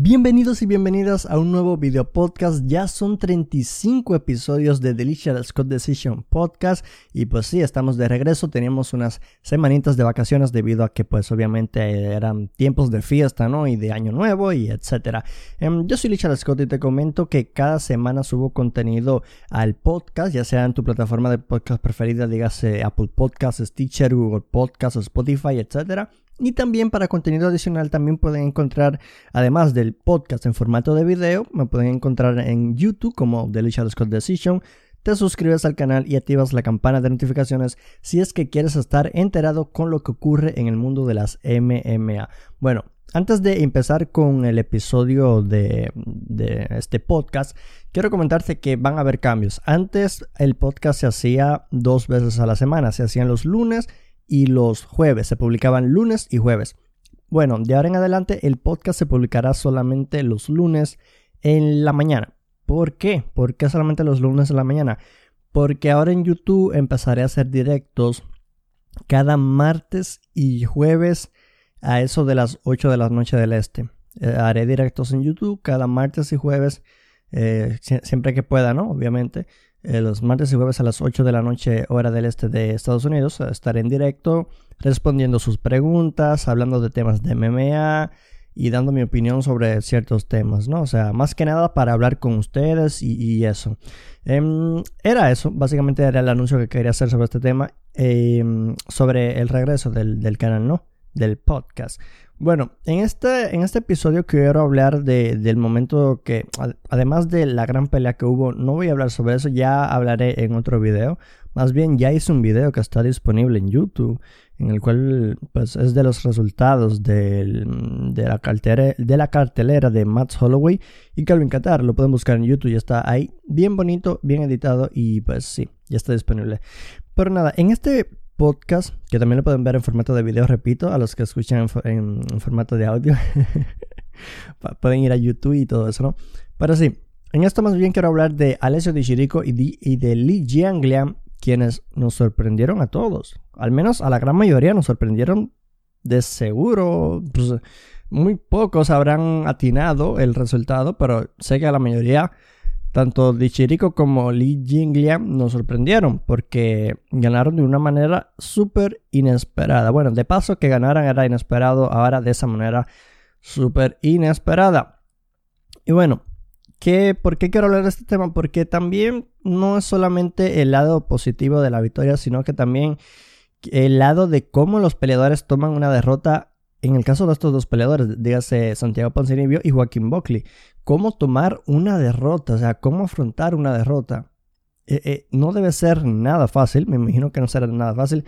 Bienvenidos y bienvenidas a un nuevo video podcast. Ya son 35 episodios de Delicious Scott Decision Podcast. Y pues sí, estamos de regreso. Teníamos unas semanitas de vacaciones debido a que pues obviamente eran tiempos de fiesta, ¿no? Y de año nuevo y etcétera. Em, yo soy Richard Scott y te comento que cada semana subo contenido al podcast, ya sea en tu plataforma de podcast preferida, dígase Apple Podcasts, Stitcher, Google Podcasts, Spotify, etcétera. Y también para contenido adicional también pueden encontrar, además del podcast en formato de video, me pueden encontrar en YouTube como Delicious Scott Decision. Te suscribes al canal y activas la campana de notificaciones si es que quieres estar enterado con lo que ocurre en el mundo de las MMA. Bueno, antes de empezar con el episodio de, de, este podcast, quiero comentarte que van a haber cambios. Antes el podcast se hacía dos veces a la semana, se hacían los lunes y los jueves. Se publicaban lunes y jueves. Bueno, de ahora en adelante el podcast se publicará solamente los lunes en la mañana. ¿Por qué? ¿Por qué solamente los lunes en la mañana? Porque ahora en YouTube empezaré a hacer directos cada martes y jueves a eso de las 8 de la noche del este. Eh, haré directos en YouTube cada martes y jueves, eh, siempre que pueda, ¿no? Obviamente. Eh, los martes y jueves a las 8 de la noche hora del este de Estados Unidos. Estaré en directo respondiendo sus preguntas, hablando de temas de MMA y dando mi opinión sobre ciertos temas, ¿no? O sea, más que nada para hablar con ustedes y, eso. Em, era eso, básicamente era el anuncio que quería hacer sobre este tema, em, sobre el regreso del, del canal, ¿no? Del podcast. Bueno, en este, en este episodio quiero hablar del momento que, además de la gran pelea que hubo, no voy a hablar sobre eso, ya hablaré en otro video. Más bien, ya hice un video que está disponible en YouTube, en el cual pues, es de los resultados de, la cartelera, de la cartelera de Matt Holloway y Calvin Qatar. Lo pueden buscar en YouTube, ya está ahí, bien bonito, bien editado y pues sí, ya está disponible. Pero nada, en este podcast, que también lo pueden ver en formato de video, repito, a los que escuchan en, formato de audio. pueden ir a YouTube y todo eso, ¿no? Pero sí, en esto más bien quiero hablar de Alessio Di Chirico y de, y de Li Jianglian, quienes nos sorprendieron a todos. Al menos a la gran mayoría nos sorprendieron de seguro. Pues, muy pocos habrán atinado el resultado, pero sé que a la mayoría tanto Dichirico como Li Jingliang nos sorprendieron porque ganaron de una manera súper inesperada. Bueno, de paso que ganaran era inesperado, ahora de esa manera súper inesperada. Y bueno, ¿qué, ¿por qué quiero hablar de este tema? Porque también no es solamente el lado positivo de la victoria, sino que también el lado de cómo los peleadores toman una derrota en el caso de estos dos peleadores, dígase Santiago Poncinibio y Joaquín Buckley, cómo tomar una derrota, o sea, cómo afrontar una derrota. Eh, eh, no debe ser nada fácil, me imagino que no será nada fácil.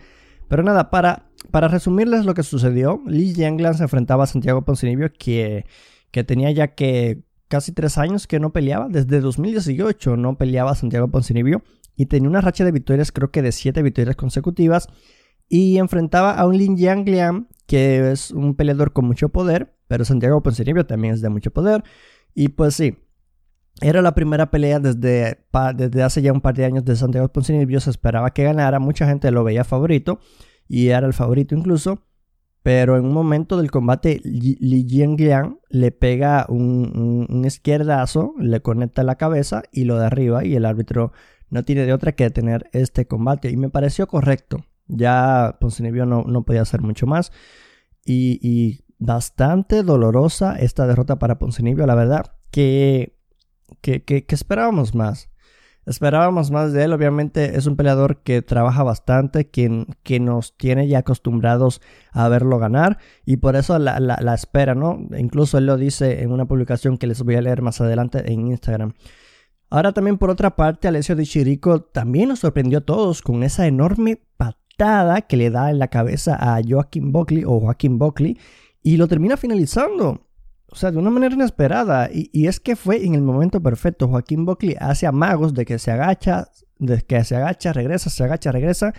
Pero nada, para, para resumirles lo que sucedió, Lee Yanglan se enfrentaba a Santiago Poncinibio, que, que tenía ya que casi tres años que no peleaba, desde 2018 no peleaba Santiago Poncinibio, y tenía una racha de victorias, creo que de siete victorias consecutivas, y enfrentaba a un Lin Yanglian, que es un peleador con mucho poder, pero Santiago Poncinibio también es de mucho poder. Y pues sí, era la primera pelea desde, desde hace ya un par de años de Santiago Poncinibio. Se esperaba que ganara, mucha gente lo veía favorito y era el favorito incluso. Pero en un momento del combate, Li Jiangliang le pega un, un, izquierdazo, le conecta la cabeza y lo derriba. Y el árbitro no tiene de otra que detener este combate. Y me pareció correcto. Ya Poncinibio no, no podía hacer mucho más. Y, y bastante dolorosa esta derrota para Poncinibio, la verdad, que, que, que, esperábamos más. Esperábamos más de él, obviamente es un peleador que trabaja bastante, que, que nos tiene ya acostumbrados a verlo ganar y por eso la, la, espera, ¿no? Incluso él lo dice en una publicación que les voy a leer más adelante en Instagram. Ahora también por otra parte, Alessio Di Chirico también nos sorprendió a todos con esa enorme patada que le da en la cabeza a Joaquín Buckley o Joaquín Buckley y lo termina finalizando. O sea, de una manera inesperada. Y, es que fue en el momento perfecto. Joaquín Buckley hace amagos de que se agacha, de que se agacha, regresa, se agacha, regresa.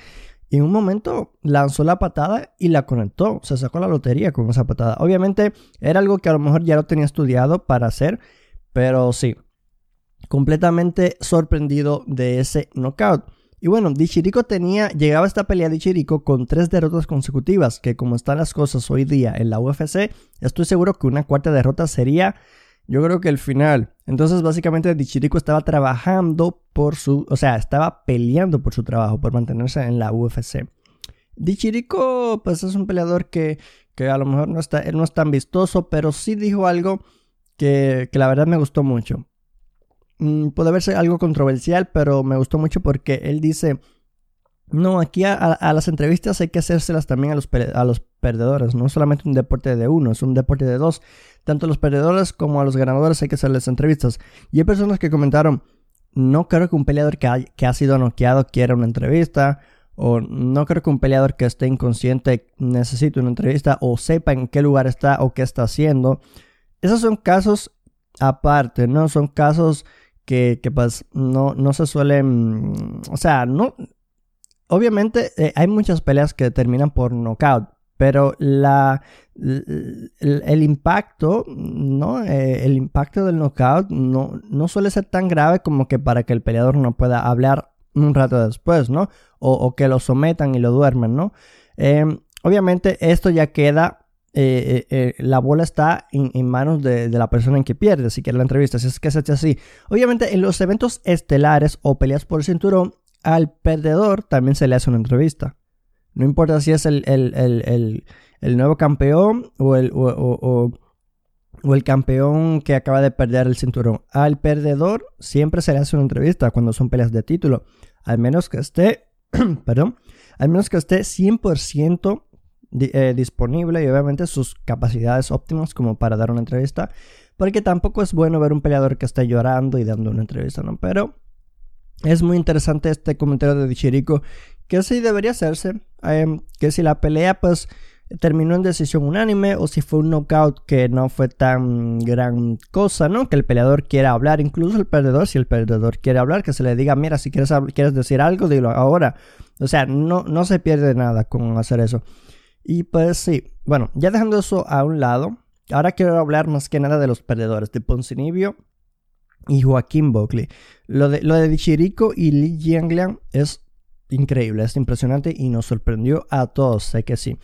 Y en un momento lanzó la patada y la conectó. Se sacó la lotería con esa patada. Obviamente era algo que a lo mejor ya lo tenía estudiado para hacer. Pero sí, completamente sorprendido de ese knockout. Y bueno, Dichirico tenía, llegaba a esta pelea de Dichirico con tres derrotas consecutivas, que como están las cosas hoy día en la UFC, estoy seguro que una cuarta derrota sería Yo creo que el final. Entonces, básicamente, Dichirico estaba trabajando por su. O sea, estaba peleando por su trabajo, por mantenerse en la UFC. Dichirico, pues es un peleador que, que a lo mejor no, está, no es tan vistoso, pero sí dijo algo que, que la verdad me gustó mucho. Mm, puede verse algo controversial, pero me gustó mucho porque él dice no, aquí a, las entrevistas hay que hacérselas también a los, a los perdedores. No solamente un deporte de uno, es un deporte de dos. Tanto a los perdedores como a los ganadores hay que hacerles entrevistas. Y hay personas que comentaron, no creo que un peleador que ha, que ha sido noqueado quiera una entrevista. O no creo que un peleador que esté inconsciente necesite una entrevista. O sepa en qué lugar está o qué está haciendo. Esos son casos aparte, ¿no? Son casos que, que pues no, no se suelen... O sea, no obviamente eh, hay muchas peleas que terminan por knockout, pero la, el, impacto, ¿no? Eh, el impacto del knockout no, no suele ser tan grave como que para que el peleador no pueda hablar un rato después, ¿no? O, que lo sometan y lo duermen, ¿no? Em, obviamente esto ya queda eh, la bola está en, manos de, la persona en que pierde, si quiere la entrevista, si es que se hace así. Obviamente en los eventos estelares o peleas por cinturón, al perdedor también se le hace una entrevista. No importa si es el, nuevo campeón o el, o, el campeón que acaba de perder el cinturón. Al perdedor siempre se le hace una entrevista cuando son peleas de título. Al menos que esté, perdón, al menos que esté 100% eh, disponible y obviamente sus capacidades óptimas como para dar una entrevista. Porque tampoco es bueno ver un peleador que esté llorando y dando una entrevista, ¿no? Pero es muy interesante este comentario de Dichirico, que sí debería hacerse, em, que si la pelea pues terminó en decisión unánime o si fue un knockout que no fue tan gran cosa, ¿no? Que el peleador quiera hablar, incluso el perdedor, si el perdedor quiere hablar, que se le diga, mira, si quieres, quieres decir algo, dilo ahora. O sea, no, no se pierde nada con hacer eso. Y pues sí, bueno, ya dejando eso a un lado, ahora quiero hablar más que nada de los perdedores, de Poncinibio y Joaquín Buckley. Lo de, lo de y Li Jiangliang es increíble, es impresionante y nos sorprendió a todos, sé que sí.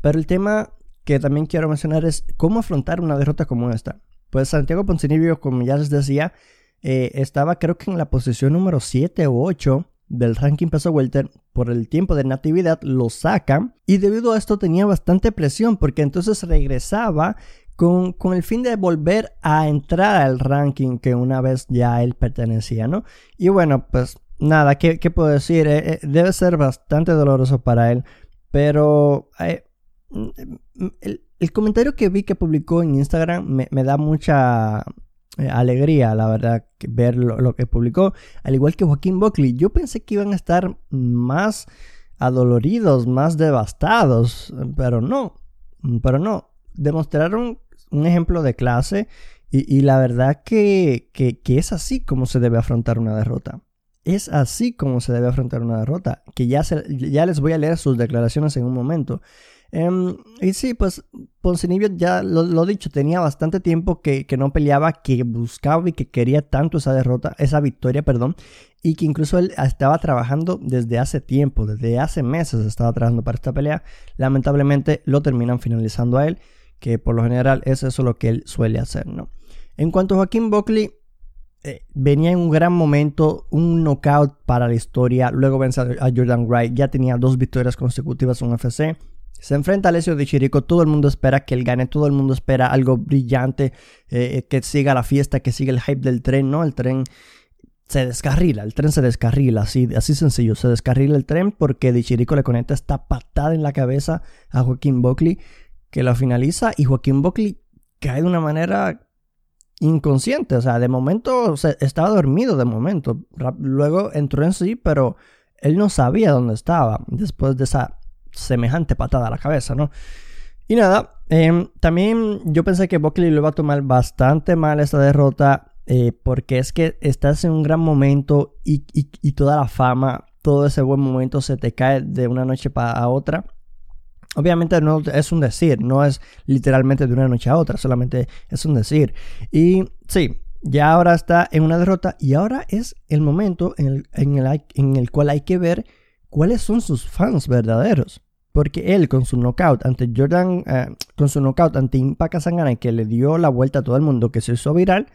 Pero el tema que también quiero mencionar es cómo afrontar una derrota como esta. Pues Santiago Poncinibio, como ya les decía, eh, estaba creo que en la posición número 7 o 8 del ranking peso welter por el tiempo de natividad lo saca y debido a esto tenía bastante presión porque entonces regresaba con, el fin de volver a entrar al ranking que una vez ya él pertenecía, ¿no? Y bueno, pues nada, ¿qué, puedo decir? Eh, eh, debe ser bastante doloroso para él, pero eh, mm, el, comentario que vi que publicó en Instagram me, da mucha alegría, la verdad, ver lo, que publicó, al igual que Joaquín Buckley. Yo pensé que iban a estar más adoloridos, más devastados, pero no, pero no. Demostraron un ejemplo de clase y, la verdad que, es así como se debe afrontar una derrota. Es así como se debe afrontar una derrota, que ya, ya les voy a leer sus declaraciones en un momento. Em, y sí, pues Poncinibio ya lo, he dicho, tenía bastante tiempo que, que, no peleaba, que buscaba y que quería tanto esa derrota, esa victoria, perdón, y que incluso él estaba trabajando desde hace tiempo, desde hace meses estaba trabajando para esta pelea. Lamentablemente lo terminan finalizando a él que por lo general es eso lo que él suele hacer, ¿no? En cuanto a Joaquín Buckley, eh, venía en un gran momento, un knockout para la historia, luego vence a Jordan Wright, ya tenía dos victorias consecutivas en UFC, se enfrenta a Alessio Di Chirico, todo el mundo espera que él gane, todo el mundo espera algo brillante, eh, que siga la fiesta, que siga el hype del tren, ¿no? El tren se descarrila, el tren se descarrila, así, así sencillo, se descarrila el tren porque Di Chirico le conecta esta patada en la cabeza a Joaquín Buckley que lo finaliza y Joaquín Buckley cae de una manera inconsciente. O sea, de momento estaba dormido, de momento. Luego entró en sí, pero él no sabía dónde estaba después de esa semejante patada a la cabeza, ¿no? Y nada, em, también yo pensé que Buckley lo iba a tomar bastante mal esta derrota. Eh, porque es que estás en un gran momento y, y, toda la fama, todo ese buen momento se te cae de una noche para otra. Obviamente no es un decir, no es literalmente de una noche a otra, solamente es un decir. Y sí, ya ahora está en una derrota y ahora es el momento en el, en el, cual hay que ver cuáles son sus fans verdaderos. porque él con su knockout ante Jordan, eh, con su knockout ante Impaka Sangana que le dio la vuelta a todo el mundo, que se hizo viral,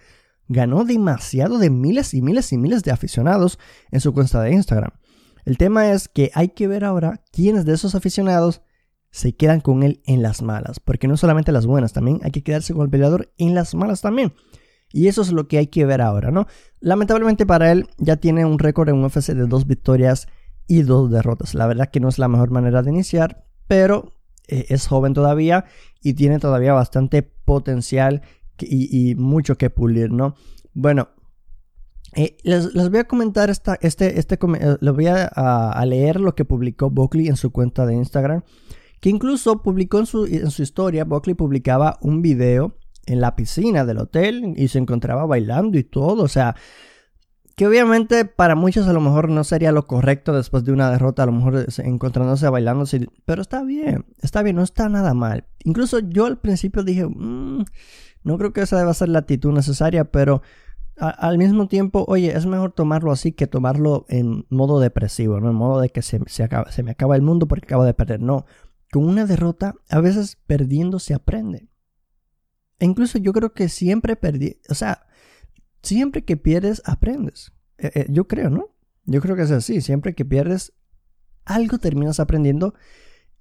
ganó demasiado de miles y miles y miles de aficionados en su cuenta de Instagram. El tema es que hay que ver ahora quiénes de esos aficionados se quedan con él en las malas, porque no solamente las buenas, también hay que quedarse con el peleador en las malas también. Y eso es lo que hay que ver ahora, ¿no? Lamentablemente para él ya tiene un récord en UFC de dos victorias y dos derrotas. La verdad que no es la mejor manera de iniciar, pero eh, es joven todavía y tiene todavía bastante potencial y, mucho que pulir, ¿no? Bueno, eh, les, voy a comentar esta, este, este, eh, les voy a, leer lo que publicó Buckley en su cuenta de Instagram, que incluso publicó en su, en su historia, Buckley publicaba un video en la piscina del hotel y se encontraba bailando y todo, o sea, que obviamente para muchos a lo mejor no sería lo correcto después de una derrota, a lo mejor encontrándose bailando, pero está bien, está bien, no está nada mal. Incluso yo al principio dije, mm, no creo que esa deba ser la actitud necesaria, pero al mismo tiempo, oye, es mejor tomarlo así que tomarlo en modo depresivo, ¿no? En modo de que se, se, me acaba el mundo porque acabo de perder. No, con una derrota, a veces perdiendo se aprende. E incluso yo creo que siempre perdí, o sea, siempre que pierdes, aprendes. Eh, eh, yo creo, ¿no? Yo creo que es así. Siempre que pierdes, algo terminas aprendiendo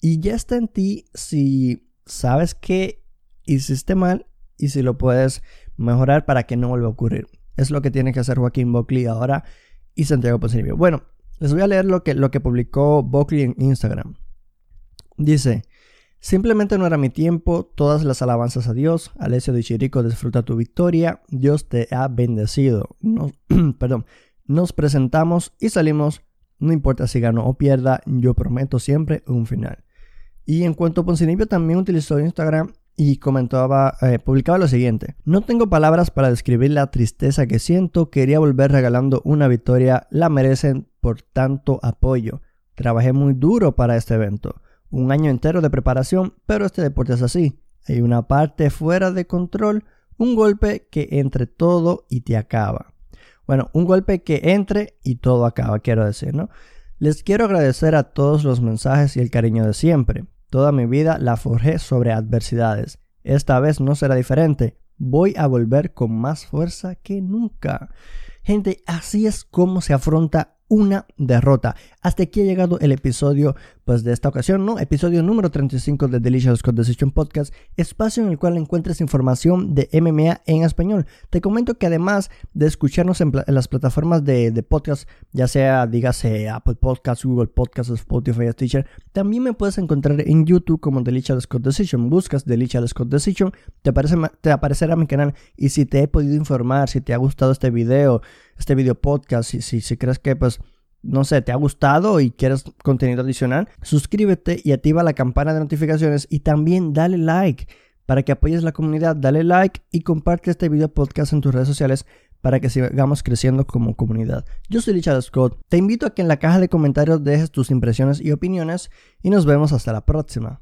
y ya está en ti si sabes que hiciste mal y si lo puedes mejorar para que no vuelva a ocurrir. Es lo que tiene que hacer Joaquín Buckley ahora y Santiago Ponzinibbio. Bueno, les voy a leer lo que, lo que publicó Buckley en Instagram. Dice, Simplemente no era mi tiempo, todas las alabanzas a Dios. Alessio de Chirico, disfruta tu victoria. Dios te ha bendecido. Nos, perdón, nos presentamos y salimos. No importa si gano o pierda, yo prometo siempre un final. Y en cuanto a Poncinibio también utilizó Instagram y comentaba, eh, publicaba lo siguiente. No tengo palabras para describir la tristeza que siento. Quería volver regalando una victoria. La merecen por tanto apoyo. Trabajé muy duro para este evento un año entero de preparación, pero este deporte es así. Hay una parte fuera de control, un golpe que entre todo y te acaba. Bueno, un golpe que entre y todo acaba, quiero decir, ¿no? Les quiero agradecer a todos los mensajes y el cariño de siempre. Toda mi vida la forjé sobre adversidades. Esta vez no será diferente. Voy a volver con más fuerza que nunca. Gente, así es como se afronta una derrota. Hasta aquí ha llegado el episodio pues de esta ocasión, ¿no? Episodio número 35 de Delicious Code Decision Podcast, espacio en el cual encuentres información de MMA en español. Te comento que además de escucharnos en, las plataformas de, podcast, ya sea, dígase, Apple Podcasts, Google Podcasts, Spotify, Stitcher, también me puedes encontrar en YouTube como Delicious Code Decision. Buscas Delicious Code Decision, te, aparece, te aparecerá mi canal y si te he podido informar, si te ha gustado este video, este video podcast, si, si, crees que pues no sé, te ha gustado y quieres contenido adicional, suscríbete y activa la campana de notificaciones y también dale like para que apoyes la comunidad, dale like y comparte este video podcast en tus redes sociales para que sigamos creciendo como comunidad. Yo soy Richard Scott, te invito a que en la caja de comentarios dejes tus impresiones y opiniones y nos vemos hasta la próxima.